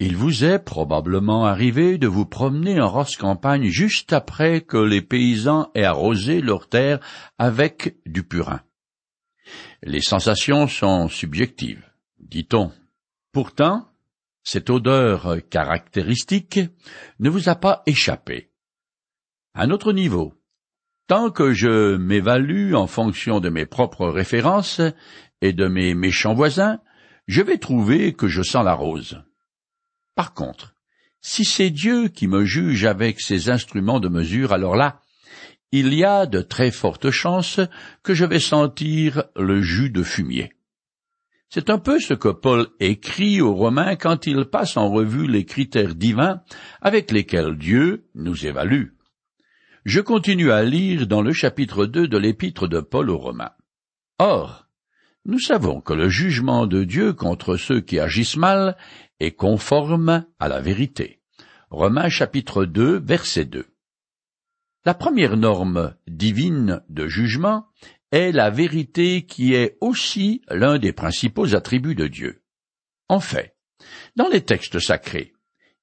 Il vous est probablement arrivé de vous promener en rosse campagne juste après que les paysans aient arrosé leurs terres avec du purin. Les sensations sont subjectives, dit-on. Pourtant, cette odeur caractéristique ne vous a pas échappé. À notre niveau, tant que je m'évalue en fonction de mes propres références et de mes méchants voisins, je vais trouver que je sens la rose. Par contre, si c'est Dieu qui me juge avec ses instruments de mesure, alors là, il y a de très fortes chances que je vais sentir le jus de fumier. C'est un peu ce que Paul écrit aux Romains quand il passe en revue les critères divins avec lesquels Dieu nous évalue. Je continue à lire dans le chapitre 2 de l'épître de Paul aux Romains. Or, nous savons que le jugement de Dieu contre ceux qui agissent mal est conforme à la vérité. Romains chapitre 2 verset 2. La première norme divine de jugement est la vérité qui est aussi l'un des principaux attributs de Dieu. En fait, dans les textes sacrés,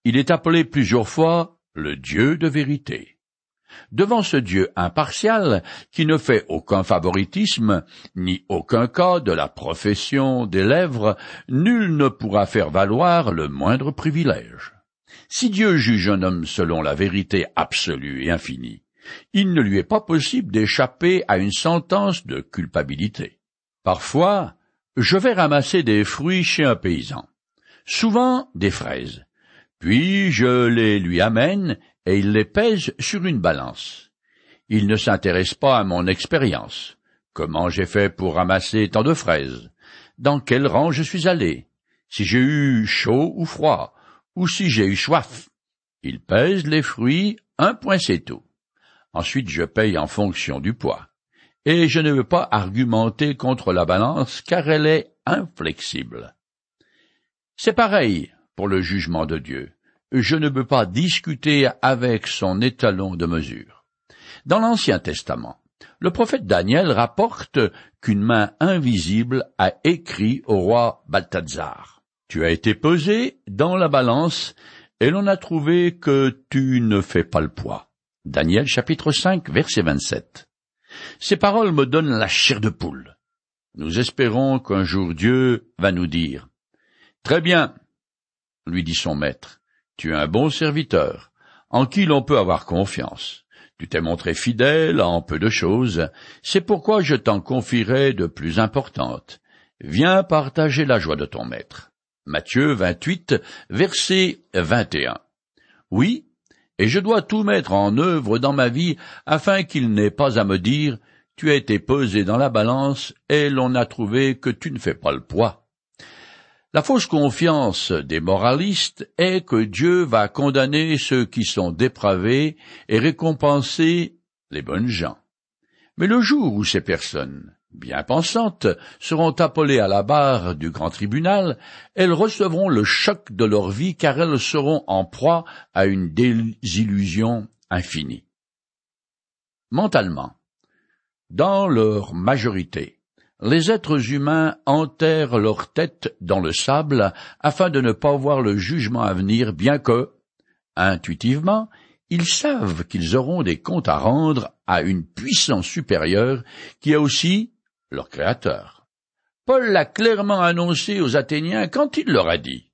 il est appelé plusieurs fois le Dieu de vérité. Devant ce Dieu impartial, qui ne fait aucun favoritisme, ni aucun cas de la profession des lèvres, nul ne pourra faire valoir le moindre privilège. Si Dieu juge un homme selon la vérité absolue et infinie, il ne lui est pas possible d'échapper à une sentence de culpabilité. Parfois, je vais ramasser des fruits chez un paysan, souvent des fraises, puis je les lui amène et il les pèse sur une balance. Il ne s'intéresse pas à mon expérience. Comment j'ai fait pour ramasser tant de fraises? Dans quel rang je suis allé? Si j'ai eu chaud ou froid? Ou si j'ai eu soif? Il pèse les fruits, un point c'est tout. Ensuite je paye en fonction du poids. Et je ne veux pas argumenter contre la balance car elle est inflexible. C'est pareil pour le jugement de Dieu je ne peux pas discuter avec son étalon de mesure. Dans l'Ancien Testament, le prophète Daniel rapporte qu'une main invisible a écrit au roi Balthazar. Tu as été pesé dans la balance, et l'on a trouvé que tu ne fais pas le poids. Daniel chapitre 5 verset 27. Ces paroles me donnent la chair de poule. Nous espérons qu'un jour Dieu va nous dire Très bien, lui dit son maître, tu es un bon serviteur, en qui l'on peut avoir confiance. Tu t'es montré fidèle en peu de choses, c'est pourquoi je t'en confierai de plus importantes. Viens partager la joie de ton maître. Matthieu 28, verset 21. Oui, et je dois tout mettre en œuvre dans ma vie afin qu'il n'ait pas à me dire tu as été pesé dans la balance et l'on a trouvé que tu ne fais pas le poids. La fausse confiance des moralistes est que Dieu va condamner ceux qui sont dépravés et récompenser les bonnes gens. Mais le jour où ces personnes, bien pensantes, seront appelées à la barre du grand tribunal, elles recevront le choc de leur vie car elles seront en proie à une désillusion infinie. Mentalement, dans leur majorité, les êtres humains enterrent leur tête dans le sable afin de ne pas voir le jugement à venir, bien que, intuitivement, ils savent qu'ils auront des comptes à rendre à une puissance supérieure qui est aussi leur créateur. Paul l'a clairement annoncé aux Athéniens quand il leur a dit.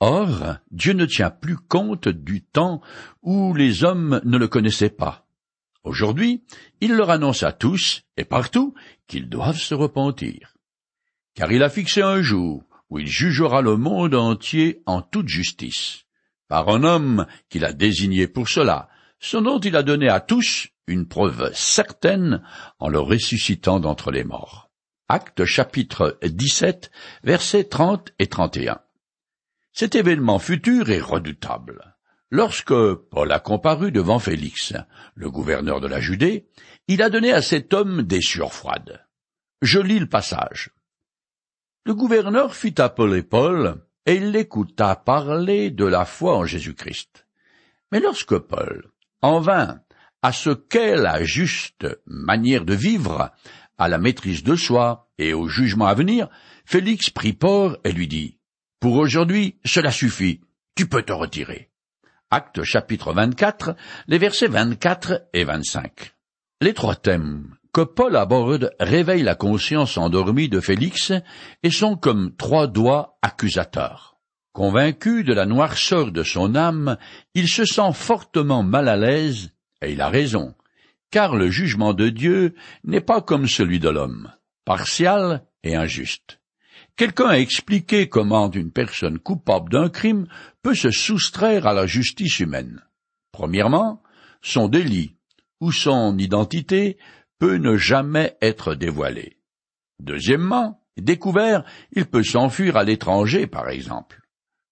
Or, Dieu ne tient plus compte du temps où les hommes ne le connaissaient pas. Aujourd'hui, il leur annonce à tous et partout qu'ils doivent se repentir. Car il a fixé un jour où il jugera le monde entier en toute justice, par un homme qu'il a désigné pour cela, ce dont il a donné à tous une preuve certaine en le ressuscitant d'entre les morts. Acte chapitre 17, versets 30 et 31. Cet événement futur est redoutable. Lorsque Paul a comparu devant Félix, le gouverneur de la Judée, il a donné à cet homme des sueurs froides. Je lis le passage. Le gouverneur fit appeler Paul, et il l'écouta parler de la foi en Jésus-Christ. Mais lorsque Paul en vint à ce qu'est la juste manière de vivre, à la maîtrise de soi et au jugement à venir, Félix prit port et lui dit, Pour aujourd'hui, cela suffit tu peux te retirer. Acte chapitre 24, les versets 24 et 25. Les trois thèmes que Paul aborde réveillent la conscience endormie de Félix et sont comme trois doigts accusateurs. Convaincu de la noirceur de son âme, il se sent fortement mal à l'aise, et il a raison, car le jugement de Dieu n'est pas comme celui de l'homme, partial et injuste. Quelqu'un a expliqué comment une personne coupable d'un crime peut se soustraire à la justice humaine. Premièrement, son délit ou son identité peut ne jamais être dévoilé. Deuxièmement, découvert, il peut s'enfuir à l'étranger, par exemple.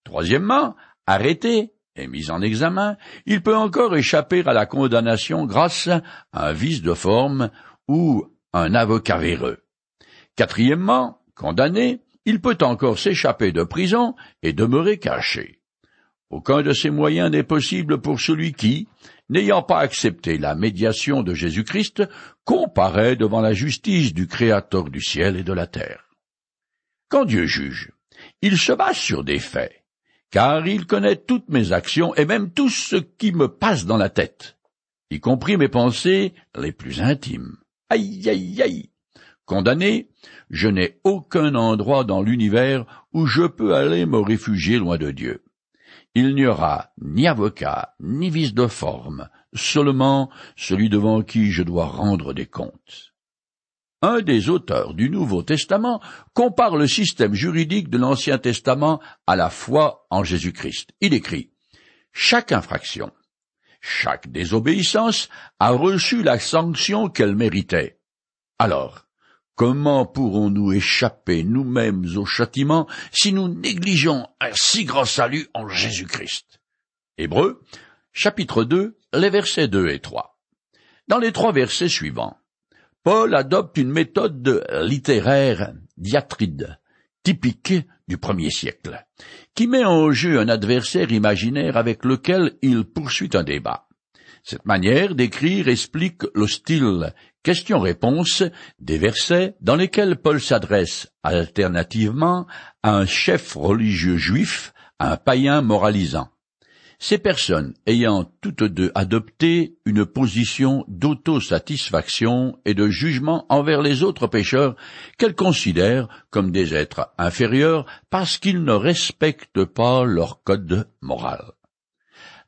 Troisièmement, arrêté et mis en examen, il peut encore échapper à la condamnation grâce à un vice de forme ou un avocat véreux. Quatrièmement, condamné, il peut encore s'échapper de prison et demeurer caché. Aucun de ces moyens n'est possible pour celui qui, n'ayant pas accepté la médiation de Jésus-Christ, comparaît devant la justice du Créateur du ciel et de la terre. Quand Dieu juge, il se base sur des faits, car il connaît toutes mes actions et même tout ce qui me passe dans la tête, y compris mes pensées les plus intimes. Aïe, aïe, aïe. Condamné, je n'ai aucun endroit dans l'univers où je peux aller me réfugier loin de Dieu. Il n'y aura ni avocat, ni vice de forme, seulement celui devant qui je dois rendre des comptes. Un des auteurs du Nouveau Testament compare le système juridique de l'Ancien Testament à la foi en Jésus-Christ. Il écrit Chaque infraction, chaque désobéissance a reçu la sanction qu'elle méritait. Alors, Comment pourrons-nous échapper nous-mêmes au châtiment si nous négligeons un si grand salut en Jésus-Christ? Hébreux, chapitre 2, les versets 2 et 3. Dans les trois versets suivants, Paul adopte une méthode littéraire diatride, typique du premier siècle, qui met en jeu un adversaire imaginaire avec lequel il poursuit un débat. Cette manière d'écrire explique le style questions-réponses des versets dans lesquels Paul s'adresse alternativement à un chef religieux juif, à un païen moralisant. Ces personnes ayant toutes deux adopté une position d'autosatisfaction et de jugement envers les autres pécheurs qu'elles considèrent comme des êtres inférieurs parce qu'ils ne respectent pas leur code moral.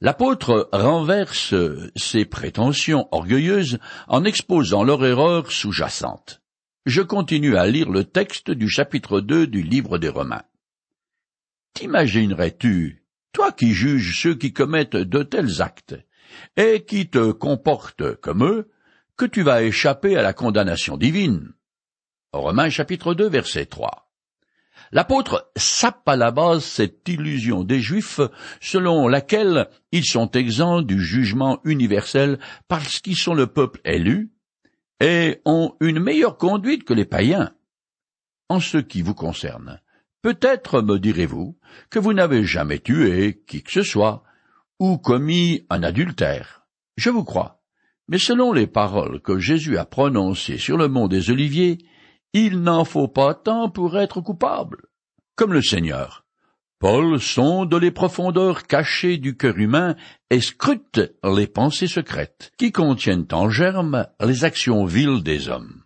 L'apôtre renverse ces prétentions orgueilleuses en exposant leur erreur sous-jacente. Je continue à lire le texte du chapitre 2 du livre des Romains. T'imaginerais-tu, toi qui juges ceux qui commettent de tels actes, et qui te comportent comme eux, que tu vas échapper à la condamnation divine? Romains chapitre 2 verset 3. L'apôtre sape à la base cette illusion des Juifs selon laquelle ils sont exempts du jugement universel parce qu'ils sont le peuple élu et ont une meilleure conduite que les païens. En ce qui vous concerne, peut-être me direz-vous que vous n'avez jamais tué qui que ce soit ou commis un adultère. Je vous crois. Mais selon les paroles que Jésus a prononcées sur le mont des Oliviers, il n'en faut pas tant pour être coupable. Comme le Seigneur, Paul sonde les profondeurs cachées du cœur humain et scrute les pensées secrètes qui contiennent en germe les actions viles des hommes.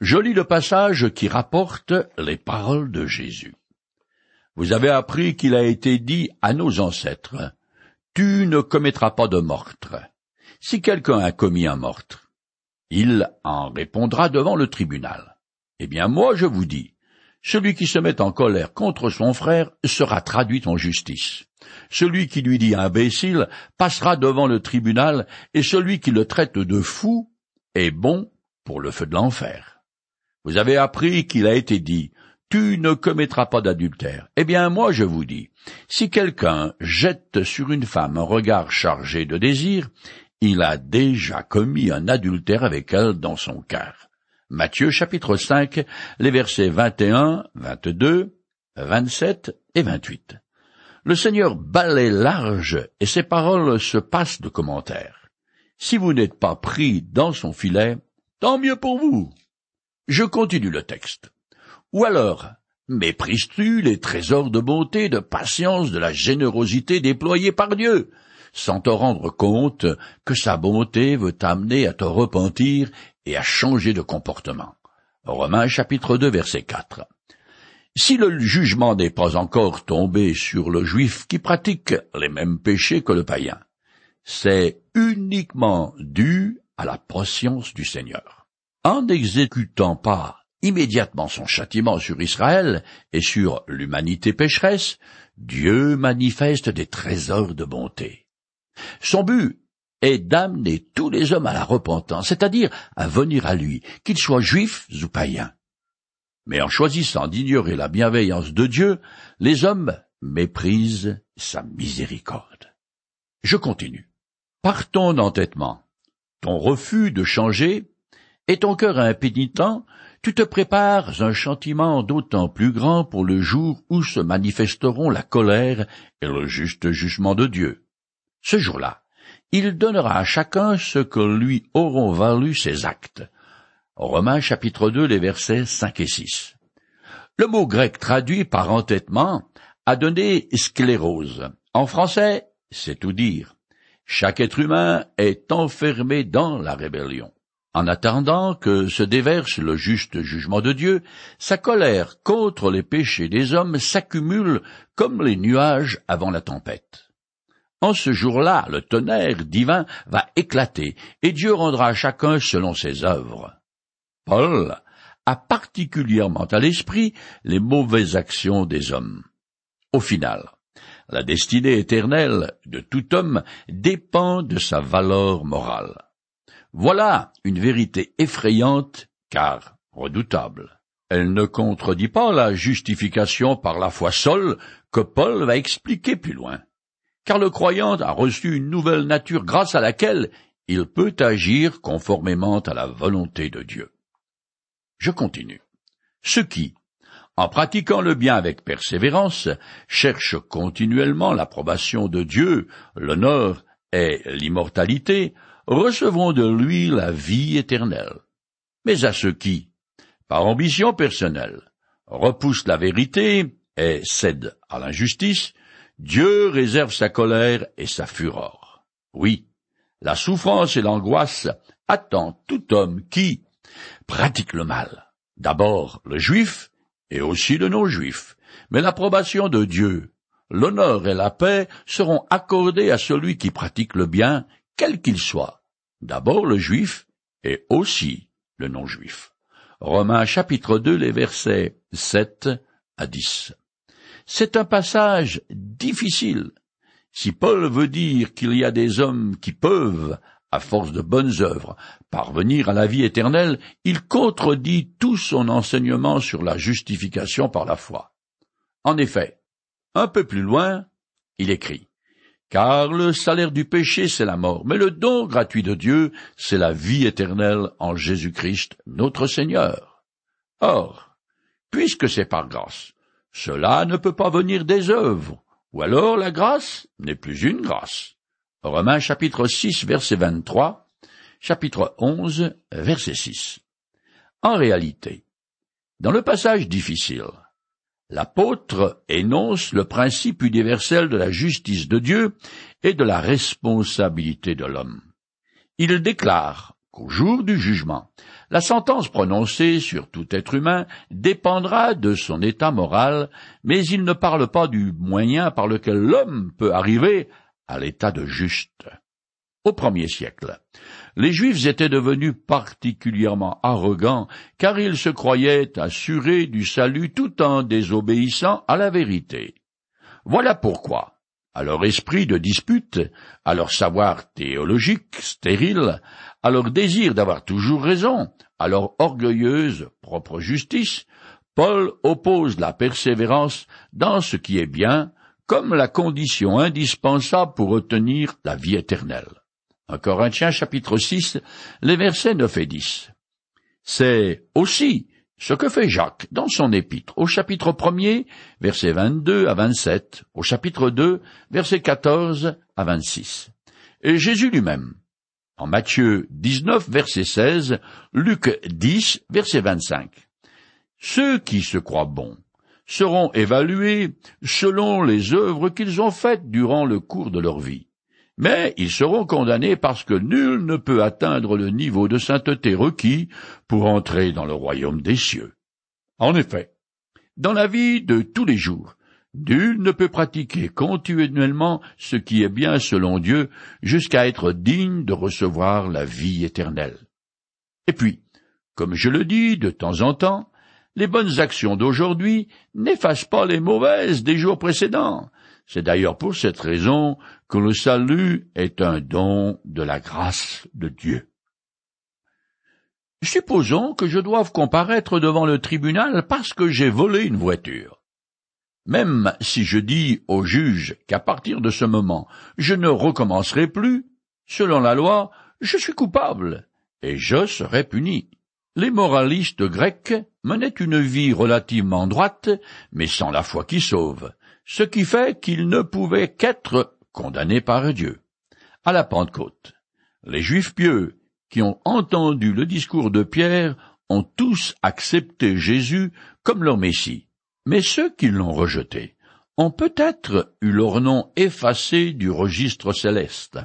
Je lis le passage qui rapporte les paroles de Jésus. Vous avez appris qu'il a été dit à nos ancêtres, Tu ne commettras pas de meurtre. Si quelqu'un a commis un meurtre, il en répondra devant le tribunal. Eh bien moi je vous dis, celui qui se met en colère contre son frère sera traduit en justice. Celui qui lui dit imbécile passera devant le tribunal, et celui qui le traite de fou est bon pour le feu de l'enfer. Vous avez appris qu'il a été dit Tu ne commettras pas d'adultère. Eh bien moi je vous dis, si quelqu'un jette sur une femme un regard chargé de désir, il a déjà commis un adultère avec elle dans son cœur. Matthieu chapitre 5, les versets 21, 22, 27 et 28. Le Seigneur balaie large et ses paroles se passent de commentaires. Si vous n'êtes pas pris dans son filet, tant mieux pour vous. Je continue le texte. Ou alors, Méprises-tu les trésors de bonté, de patience, de la générosité déployés par Dieu, sans te rendre compte que sa bonté veut t'amener à te repentir et à changer de comportement. Romains chapitre 2 verset 4. Si le jugement n'est pas encore tombé sur le juif qui pratique les mêmes péchés que le païen, c'est uniquement dû à la patience du Seigneur. En n'exécutant pas immédiatement son châtiment sur Israël et sur l'humanité pécheresse, Dieu manifeste des trésors de bonté. Son but est d'amener tous les hommes à la repentance, c'est-à-dire à venir à lui, qu'ils soient juifs ou païens. Mais en choisissant d'ignorer la bienveillance de Dieu, les hommes méprisent sa miséricorde. Je continue. Par ton entêtement, ton refus de changer, et ton cœur impénitent, tu te prépares un châtiment d'autant plus grand pour le jour où se manifesteront la colère et le juste jugement de Dieu. Ce jour-là, il donnera à chacun ce que lui auront valu ses actes. Romains chapitre 2, les versets 5 et 6. Le mot grec traduit par entêtement a donné sclérose. En français, c'est tout dire. Chaque être humain est enfermé dans la rébellion. En attendant que se déverse le juste jugement de Dieu, sa colère contre les péchés des hommes s'accumule comme les nuages avant la tempête. En ce jour-là, le tonnerre divin va éclater, et Dieu rendra à chacun selon ses œuvres. Paul a particulièrement à l'esprit les mauvaises actions des hommes. Au final, la destinée éternelle de tout homme dépend de sa valeur morale. Voilà une vérité effrayante, car redoutable. Elle ne contredit pas la justification par la foi seule que Paul va expliquer plus loin. Car le croyant a reçu une nouvelle nature grâce à laquelle il peut agir conformément à la volonté de Dieu. Je continue. Ceux qui, en pratiquant le bien avec persévérance, cherchent continuellement l'approbation de Dieu, l'honneur et l'immortalité, recevront de lui la vie éternelle. Mais à ceux qui, par ambition personnelle, repoussent la vérité et cèdent à l'injustice, Dieu réserve sa colère et sa fureur. Oui, la souffrance et l'angoisse attendent tout homme qui pratique le mal. D'abord le juif et aussi le non-juif. Mais l'approbation de Dieu, l'honneur et la paix seront accordés à celui qui pratique le bien quel qu'il soit, d'abord le juif et aussi le non-juif. Romains chapitre 2, les versets 7 à 10. C'est un passage difficile. Si Paul veut dire qu'il y a des hommes qui peuvent, à force de bonnes œuvres, parvenir à la vie éternelle, il contredit tout son enseignement sur la justification par la foi. En effet, un peu plus loin, il écrit car le salaire du péché, c'est la mort, mais le don gratuit de Dieu, c'est la vie éternelle en Jésus-Christ, notre Seigneur. Or, puisque c'est par grâce, cela ne peut pas venir des œuvres, ou alors la grâce n'est plus une grâce. Romains chapitre 6 verset 23, chapitre 11 verset 6. En réalité, dans le passage difficile, L'apôtre énonce le principe universel de la justice de Dieu et de la responsabilité de l'homme. Il déclare qu'au jour du jugement, la sentence prononcée sur tout être humain dépendra de son état moral, mais il ne parle pas du moyen par lequel l'homme peut arriver à l'état de juste. Au premier siècle, les Juifs étaient devenus particulièrement arrogants, car ils se croyaient assurés du salut tout en désobéissant à la vérité. Voilà pourquoi, à leur esprit de dispute, à leur savoir théologique stérile, à leur désir d'avoir toujours raison, à leur orgueilleuse propre justice, Paul oppose la persévérance dans ce qui est bien comme la condition indispensable pour obtenir la vie éternelle. En Corinthiens chapitre 6, les versets 9 et 10. C'est aussi ce que fait Jacques dans son épître, au chapitre 1er, versets 22 à 27, au chapitre 2, versets 14 à 26. Et Jésus lui-même, en Matthieu 19, verset 16, Luc 10, verset 25. Ceux qui se croient bons seront évalués selon les œuvres qu'ils ont faites durant le cours de leur vie. Mais ils seront condamnés parce que nul ne peut atteindre le niveau de sainteté requis pour entrer dans le royaume des cieux. En effet, dans la vie de tous les jours, nul ne peut pratiquer continuellement ce qui est bien selon Dieu jusqu'à être digne de recevoir la vie éternelle. Et puis, comme je le dis de temps en temps, les bonnes actions d'aujourd'hui n'effacent pas les mauvaises des jours précédents. C'est d'ailleurs pour cette raison que le salut est un don de la grâce de Dieu. Supposons que je doive comparaître devant le tribunal parce que j'ai volé une voiture. Même si je dis au juge qu'à partir de ce moment je ne recommencerai plus, selon la loi, je suis coupable, et je serai puni. Les moralistes grecs menaient une vie relativement droite, mais sans la foi qui sauve, ce qui fait qu'ils ne pouvaient qu'être condamnés par Dieu. À la Pentecôte, les Juifs pieux qui ont entendu le discours de Pierre ont tous accepté Jésus comme leur Messie. Mais ceux qui l'ont rejeté ont peut-être eu leur nom effacé du registre céleste.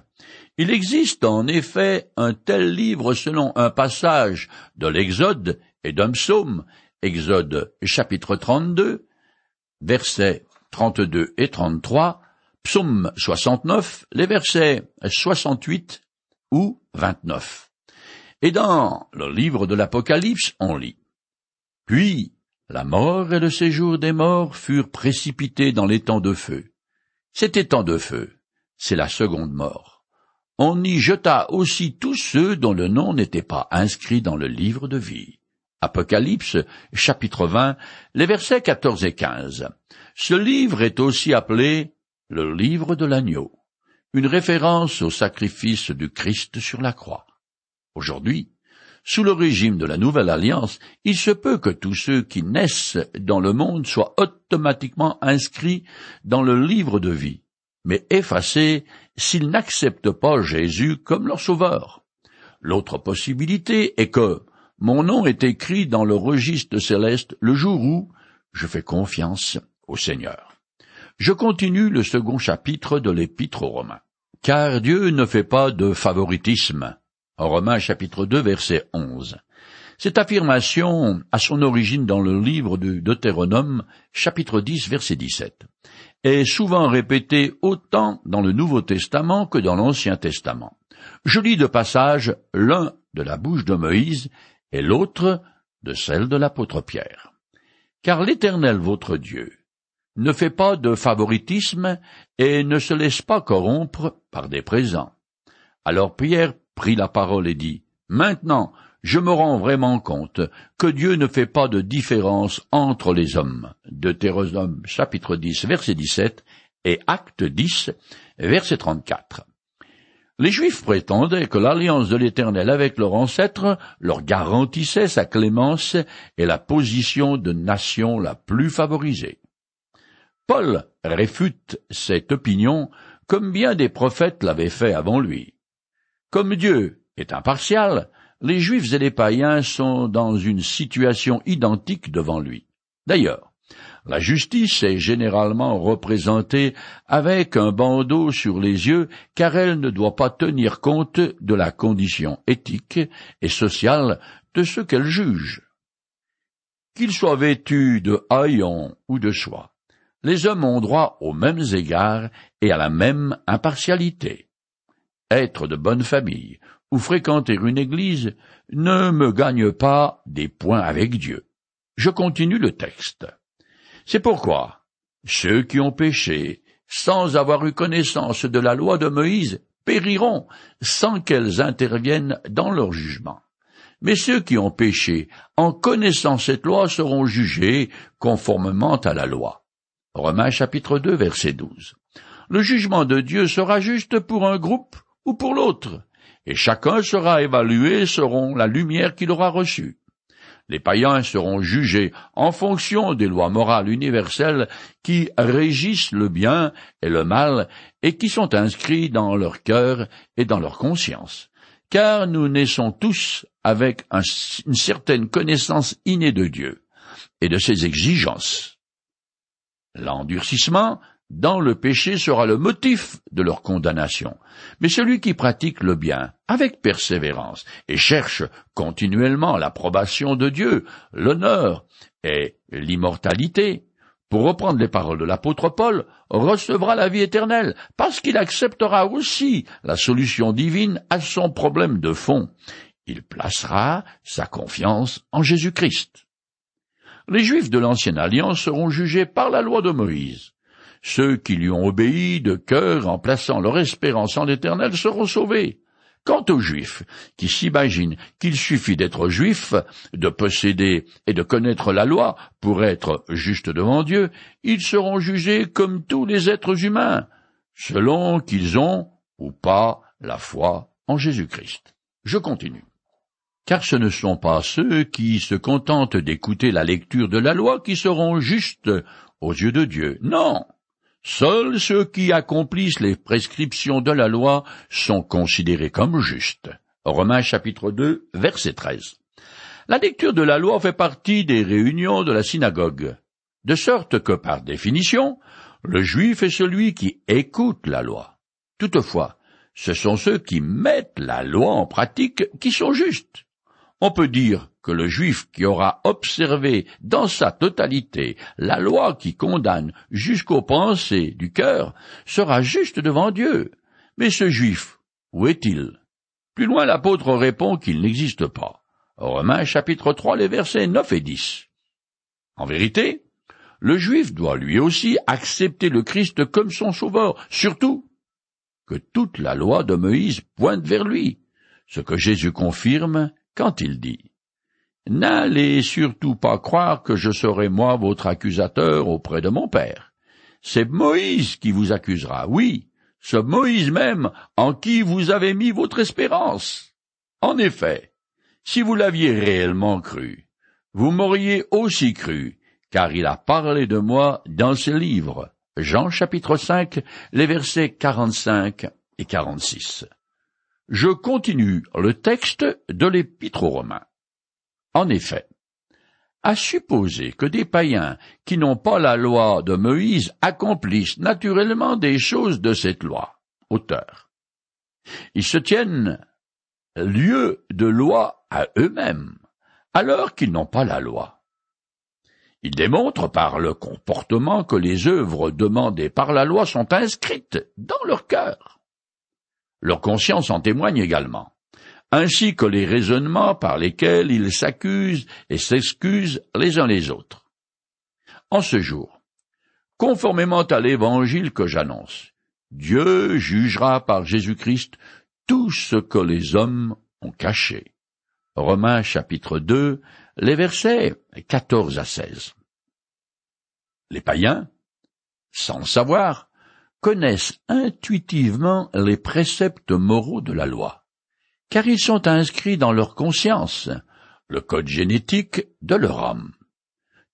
Il existe en effet un tel livre selon un passage de l'Exode et d'un psaume, Exode chapitre 32, versets 32 et 33, psaume 69, les versets 68 ou 29. Et dans le livre de l'Apocalypse, on lit. Puis, la mort et le séjour des morts furent précipités dans l'étang de feu. Cet étang de feu, c'est la seconde mort on y jeta aussi tous ceux dont le nom n'était pas inscrit dans le livre de vie. Apocalypse, chapitre 20, les versets 14 et 15. Ce livre est aussi appelé le livre de l'agneau, une référence au sacrifice du Christ sur la croix. Aujourd'hui, sous le régime de la Nouvelle Alliance, il se peut que tous ceux qui naissent dans le monde soient automatiquement inscrits dans le livre de vie, mais effacés s'ils n'acceptent pas Jésus comme leur sauveur. L'autre possibilité est que mon nom est écrit dans le registre céleste le jour où je fais confiance au Seigneur. Je continue le second chapitre de l'Épître aux Romains. Car Dieu ne fait pas de favoritisme. Romains chapitre 2 verset 11. Cette affirmation a son origine dans le livre du Deutéronome chapitre 10 verset 17 est souvent répété autant dans le Nouveau Testament que dans l'Ancien Testament. Je lis de passage l'un de la bouche de Moïse et l'autre de celle de l'apôtre Pierre. Car l'Éternel votre Dieu ne fait pas de favoritisme et ne se laisse pas corrompre par des présents. Alors Pierre prit la parole et dit, Maintenant, je me rends vraiment compte que Dieu ne fait pas de différence entre les hommes. Deutéronome chapitre 10 verset 17 et Acte 10 verset 34. Les Juifs prétendaient que l'alliance de l'Éternel avec leurs ancêtres leur garantissait sa clémence et la position de nation la plus favorisée. Paul réfute cette opinion comme bien des prophètes l'avaient fait avant lui. Comme Dieu est impartial, les Juifs et les païens sont dans une situation identique devant lui. D'ailleurs, la justice est généralement représentée avec un bandeau sur les yeux car elle ne doit pas tenir compte de la condition éthique et sociale de ceux qu'elle juge. Qu'ils soient vêtus de haillons ou de soie, les hommes ont droit aux mêmes égards et à la même impartialité. Être de bonne famille ou fréquenter une église ne me gagne pas des points avec Dieu. Je continue le texte. C'est pourquoi ceux qui ont péché sans avoir eu connaissance de la loi de Moïse périront sans qu'elles interviennent dans leur jugement. Mais ceux qui ont péché en connaissant cette loi seront jugés conformément à la loi. Romains chapitre 2 verset 12. Le jugement de Dieu sera juste pour un groupe ou pour l'autre et chacun sera évalué selon la lumière qu'il aura reçue. Les païens seront jugés en fonction des lois morales universelles qui régissent le bien et le mal et qui sont inscrits dans leur cœur et dans leur conscience. Car nous naissons tous avec une certaine connaissance innée de Dieu et de ses exigences. L'endurcissement dans le péché sera le motif de leur condamnation. Mais celui qui pratique le bien avec persévérance et cherche continuellement l'approbation de Dieu, l'honneur et l'immortalité, pour reprendre les paroles de l'apôtre Paul, recevra la vie éternelle, parce qu'il acceptera aussi la solution divine à son problème de fond. Il placera sa confiance en Jésus-Christ. Les Juifs de l'Ancienne Alliance seront jugés par la loi de Moïse. Ceux qui lui ont obéi de cœur en plaçant leur espérance en l'Éternel seront sauvés. Quant aux Juifs, qui s'imaginent qu'il suffit d'être juif, de posséder et de connaître la loi pour être juste devant Dieu, ils seront jugés comme tous les êtres humains, selon qu'ils ont ou pas la foi en Jésus-Christ. Je continue. Car ce ne sont pas ceux qui se contentent d'écouter la lecture de la loi qui seront justes aux yeux de Dieu. Non. Seuls ceux qui accomplissent les prescriptions de la loi sont considérés comme justes. Romains chapitre 2, verset 13. La lecture de la loi fait partie des réunions de la synagogue, de sorte que, par définition, le juif est celui qui écoute la loi. Toutefois, ce sont ceux qui mettent la loi en pratique qui sont justes. On peut dire que le juif qui aura observé dans sa totalité la loi qui condamne jusqu'aux pensées du cœur sera juste devant Dieu. Mais ce juif, où est-il? Plus loin l'apôtre répond qu'il n'existe pas. Romains chapitre 3 les versets 9 et 10. En vérité, le juif doit lui aussi accepter le Christ comme son sauveur, surtout que toute la loi de Moïse pointe vers lui, ce que Jésus confirme quand il dit N'allez surtout pas croire que je serai moi votre accusateur auprès de mon Père. C'est Moïse qui vous accusera, oui, ce Moïse même en qui vous avez mis votre espérance. En effet, si vous l'aviez réellement cru, vous m'auriez aussi cru, car il a parlé de moi dans ce livre. Jean chapitre 5, les versets 45 et 46. Je continue le texte de l'Épître aux Romains. En effet, à supposer que des païens qui n'ont pas la loi de Moïse accomplissent naturellement des choses de cette loi, auteur. Ils se tiennent lieu de loi à eux-mêmes, alors qu'ils n'ont pas la loi. Ils démontrent par le comportement que les œuvres demandées par la loi sont inscrites dans leur cœur. Leur conscience en témoigne également, ainsi que les raisonnements par lesquels ils s'accusent et s'excusent les uns les autres. En ce jour, conformément à l'évangile que j'annonce, Dieu jugera par Jésus-Christ tout ce que les hommes ont caché. Romains chapitre 2, les versets 14 à 16. Les païens, sans le savoir, connaissent intuitivement les préceptes moraux de la loi, car ils sont inscrits dans leur conscience, le code génétique de leur âme.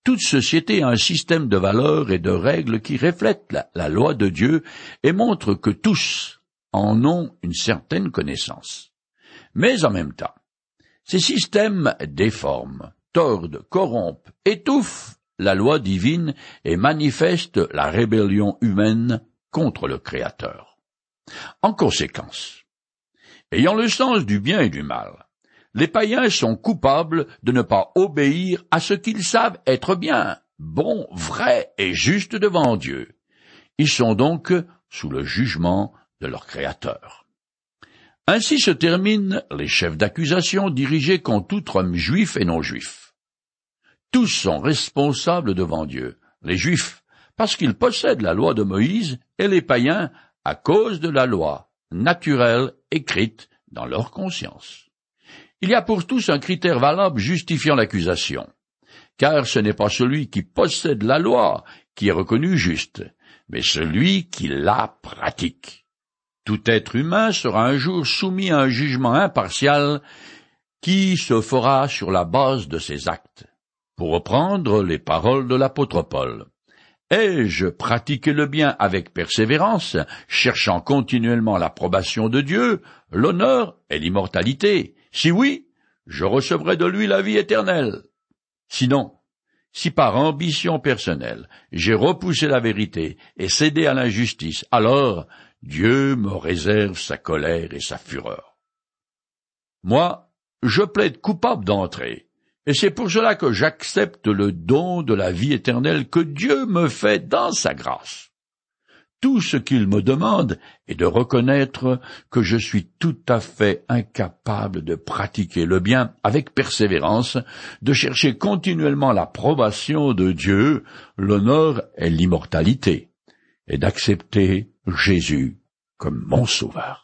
Toute société a un système de valeurs et de règles qui reflètent la, loi de Dieu et montrent que tous en ont une certaine connaissance. Mais en même temps, ces systèmes déforment, tordent, corrompent, étouffent la loi divine et manifestent la rébellion humaine contre le Créateur. En conséquence, ayant le sens du bien et du mal, les païens sont coupables de ne pas obéir à ce qu'ils savent être bien, bon, vrai et juste devant Dieu. Ils sont donc sous le jugement de leur Créateur. Ainsi se terminent les chefs d'accusation dirigés contre tout homme juif et non juif. Tous sont responsables devant Dieu, les juifs parce qu'ils possèdent la loi de Moïse et les païens à cause de la loi naturelle écrite dans leur conscience. Il y a pour tous un critère valable justifiant l'accusation, car ce n'est pas celui qui possède la loi qui est reconnu juste, mais celui qui la pratique. Tout être humain sera un jour soumis à un jugement impartial qui se fera sur la base de ses actes. Pour reprendre les paroles de l'apôtre Paul, Ai-je pratiqué le bien avec persévérance, cherchant continuellement l'approbation de Dieu, l'honneur et l'immortalité? Si oui, je recevrai de lui la vie éternelle. Sinon, Si par ambition personnelle j'ai repoussé la vérité et cédé à l'injustice, alors Dieu me réserve sa colère et sa fureur. Moi, je plaide coupable d'entrer, et c'est pour cela que j'accepte le don de la vie éternelle que Dieu me fait dans sa grâce. Tout ce qu'il me demande est de reconnaître que je suis tout à fait incapable de pratiquer le bien avec persévérance, de chercher continuellement l'approbation de Dieu, l'honneur et l'immortalité, et d'accepter Jésus comme mon sauveur.